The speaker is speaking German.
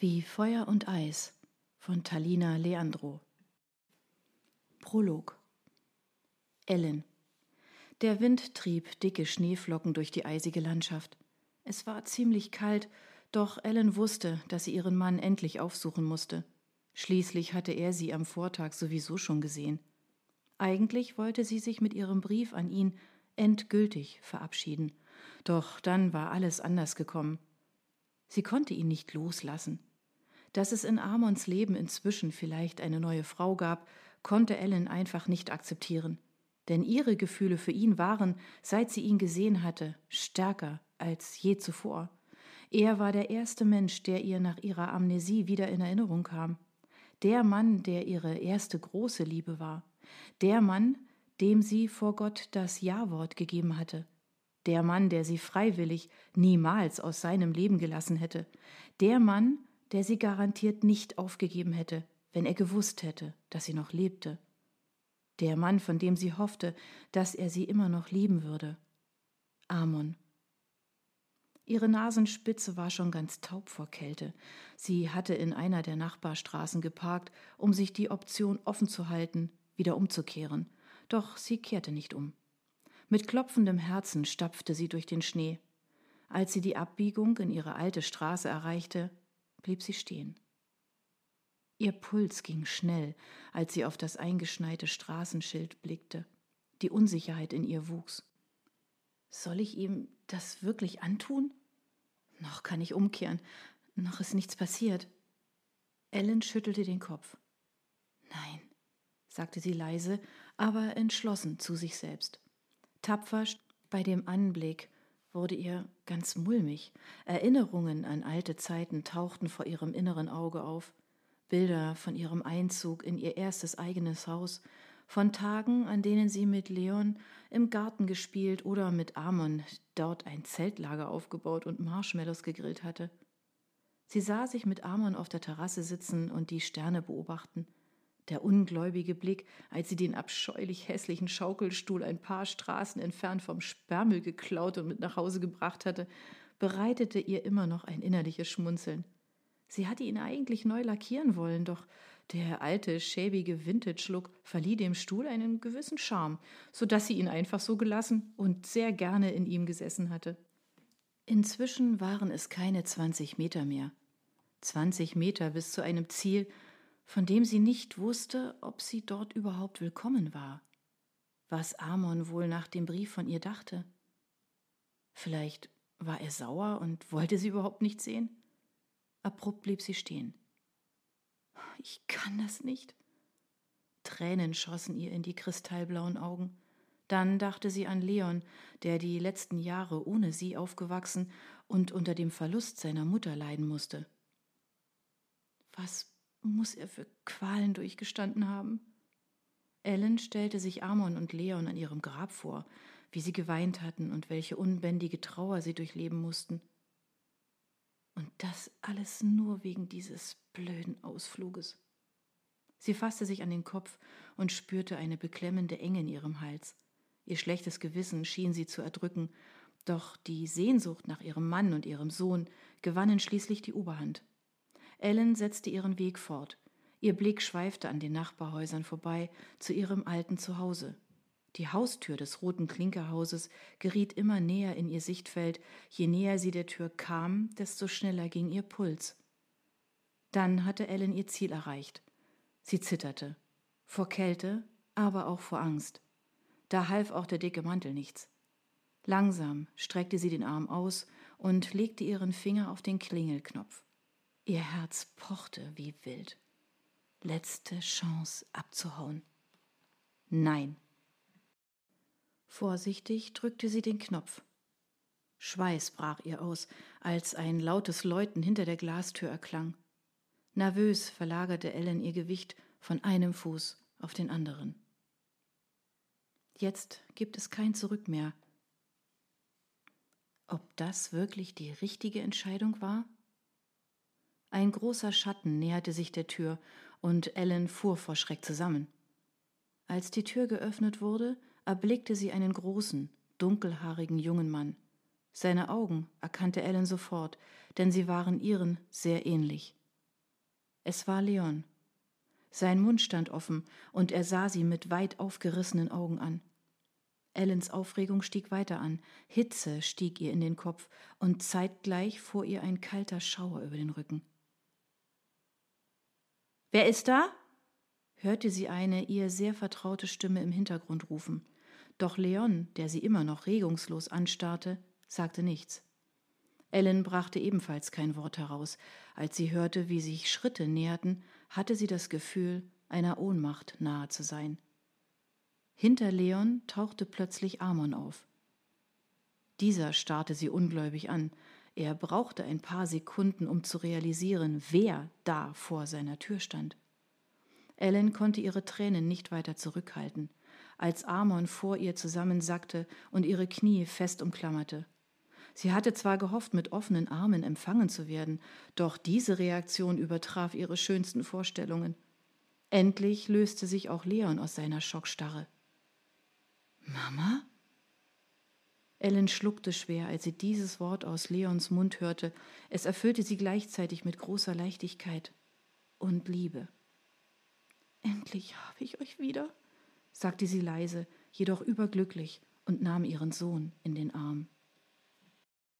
Wie Feuer und Eis von Talina Leandro. Prolog. Ellen. Der Wind trieb dicke Schneeflocken durch die eisige Landschaft. Es war ziemlich kalt, doch Ellen wusste, dass sie ihren Mann endlich aufsuchen musste. Schließlich hatte er sie am Vortag sowieso schon gesehen. Eigentlich wollte sie sich mit ihrem Brief an ihn endgültig verabschieden. Doch dann war alles anders gekommen. Sie konnte ihn nicht loslassen. Dass es in Amons Leben inzwischen vielleicht eine neue Frau gab, konnte Ellen einfach nicht akzeptieren. Denn ihre Gefühle für ihn waren, seit sie ihn gesehen hatte, stärker als je zuvor. Er war der erste Mensch, der ihr nach ihrer Amnesie wieder in Erinnerung kam. Der Mann, der ihre erste große Liebe war. Der Mann, dem sie vor Gott das Ja-Wort gegeben hatte. Der Mann, der sie freiwillig niemals aus seinem Leben gelassen hätte. Der Mann, der sie garantiert nicht aufgegeben hätte, wenn er gewusst hätte, dass sie noch lebte. Der Mann, von dem sie hoffte, dass er sie immer noch lieben würde. Amon. Ihre Nasenspitze war schon ganz taub vor Kälte. Sie hatte in einer der Nachbarstraßen geparkt, um sich die Option offen zu halten, wieder umzukehren. Doch sie kehrte nicht um. Mit klopfendem Herzen stapfte sie durch den Schnee. Als sie die Abbiegung in ihre alte Straße erreichte, blieb sie stehen. Ihr Puls ging schnell, als sie auf das eingeschneite Straßenschild blickte. Die Unsicherheit in ihr wuchs. Soll ich ihm das wirklich antun? Noch kann ich umkehren, noch ist nichts passiert. Ellen schüttelte den Kopf. Nein, sagte sie leise, aber entschlossen zu sich selbst. Tapfer bei dem Anblick wurde ihr ganz mulmig. Erinnerungen an alte Zeiten tauchten vor ihrem inneren Auge auf. Bilder von ihrem Einzug in ihr erstes eigenes Haus, von Tagen, an denen sie mit Leon im Garten gespielt oder mit Amon dort ein Zeltlager aufgebaut und Marshmallows gegrillt hatte. Sie sah sich mit Amon auf der Terrasse sitzen und die Sterne beobachten. Der ungläubige Blick, als sie den abscheulich hässlichen Schaukelstuhl ein paar Straßen entfernt vom Sperrmüll geklaut und mit nach Hause gebracht hatte, bereitete ihr immer noch ein innerliches Schmunzeln. Sie hatte ihn eigentlich neu lackieren wollen, doch der alte, schäbige Vintage-Look verlieh dem Stuhl einen gewissen Charme, so dass sie ihn einfach so gelassen und sehr gerne in ihm gesessen hatte. Inzwischen waren es keine zwanzig Meter mehr. Zwanzig Meter bis zu einem Ziel, von dem sie nicht wusste, ob sie dort überhaupt willkommen war, was Amon wohl nach dem Brief von ihr dachte. Vielleicht war er sauer und wollte sie überhaupt nicht sehen? Abrupt blieb sie stehen. Ich kann das nicht. Tränen schossen ihr in die kristallblauen Augen. Dann dachte sie an Leon, der die letzten Jahre ohne sie aufgewachsen und unter dem Verlust seiner Mutter leiden musste. Was muss er für Qualen durchgestanden haben? Ellen stellte sich Amon und Leon an ihrem Grab vor, wie sie geweint hatten und welche unbändige Trauer sie durchleben mussten. Und das alles nur wegen dieses blöden Ausfluges. Sie fasste sich an den Kopf und spürte eine beklemmende Enge in ihrem Hals. Ihr schlechtes Gewissen schien sie zu erdrücken, doch die Sehnsucht nach ihrem Mann und ihrem Sohn gewannen schließlich die Oberhand. Ellen setzte ihren Weg fort. Ihr Blick schweifte an den Nachbarhäusern vorbei zu ihrem alten Zuhause. Die Haustür des roten Klinkerhauses geriet immer näher in ihr Sichtfeld, je näher sie der Tür kam, desto schneller ging ihr Puls. Dann hatte Ellen ihr Ziel erreicht. Sie zitterte. Vor Kälte, aber auch vor Angst. Da half auch der dicke Mantel nichts. Langsam streckte sie den Arm aus und legte ihren Finger auf den Klingelknopf. Ihr Herz pochte wie wild. Letzte Chance abzuhauen. Nein. Vorsichtig drückte sie den Knopf. Schweiß brach ihr aus, als ein lautes Läuten hinter der Glastür erklang. Nervös verlagerte Ellen ihr Gewicht von einem Fuß auf den anderen. Jetzt gibt es kein Zurück mehr. Ob das wirklich die richtige Entscheidung war? Ein großer Schatten näherte sich der Tür, und Ellen fuhr vor Schreck zusammen. Als die Tür geöffnet wurde, erblickte sie einen großen, dunkelhaarigen jungen Mann. Seine Augen erkannte Ellen sofort, denn sie waren ihren sehr ähnlich. Es war Leon. Sein Mund stand offen, und er sah sie mit weit aufgerissenen Augen an. Ellens Aufregung stieg weiter an, Hitze stieg ihr in den Kopf, und zeitgleich fuhr ihr ein kalter Schauer über den Rücken. Wer ist da? hörte sie eine ihr sehr vertraute Stimme im Hintergrund rufen. Doch Leon, der sie immer noch regungslos anstarrte, sagte nichts. Ellen brachte ebenfalls kein Wort heraus. Als sie hörte, wie sich Schritte näherten, hatte sie das Gefühl, einer Ohnmacht nahe zu sein. Hinter Leon tauchte plötzlich Amon auf. Dieser starrte sie ungläubig an. Er brauchte ein paar Sekunden, um zu realisieren, wer da vor seiner Tür stand. Ellen konnte ihre Tränen nicht weiter zurückhalten, als Amon vor ihr zusammensackte und ihre Knie fest umklammerte. Sie hatte zwar gehofft, mit offenen Armen empfangen zu werden, doch diese Reaktion übertraf ihre schönsten Vorstellungen. Endlich löste sich auch Leon aus seiner Schockstarre. Mama? Ellen schluckte schwer, als sie dieses Wort aus Leons Mund hörte. Es erfüllte sie gleichzeitig mit großer Leichtigkeit und Liebe. Endlich habe ich euch wieder, sagte sie leise, jedoch überglücklich und nahm ihren Sohn in den Arm.